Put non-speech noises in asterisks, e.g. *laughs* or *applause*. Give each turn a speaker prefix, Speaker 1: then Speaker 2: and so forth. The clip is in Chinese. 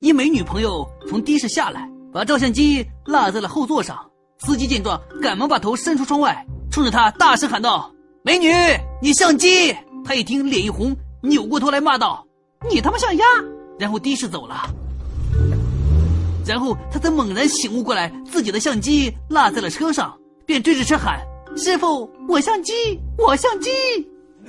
Speaker 1: 一美女朋友从的士下来，把照相机落在了后座上。司机见状，赶忙把头伸出窗外，冲着她大声喊道：“美女，你相机！”她一听，脸一红，扭过头来骂道：“你他妈像鸭！”然后的士走了。然后他才猛然醒悟过来，自己的相机落在了车上，便追着车喊：“师傅，我相机，我相机！” *laughs*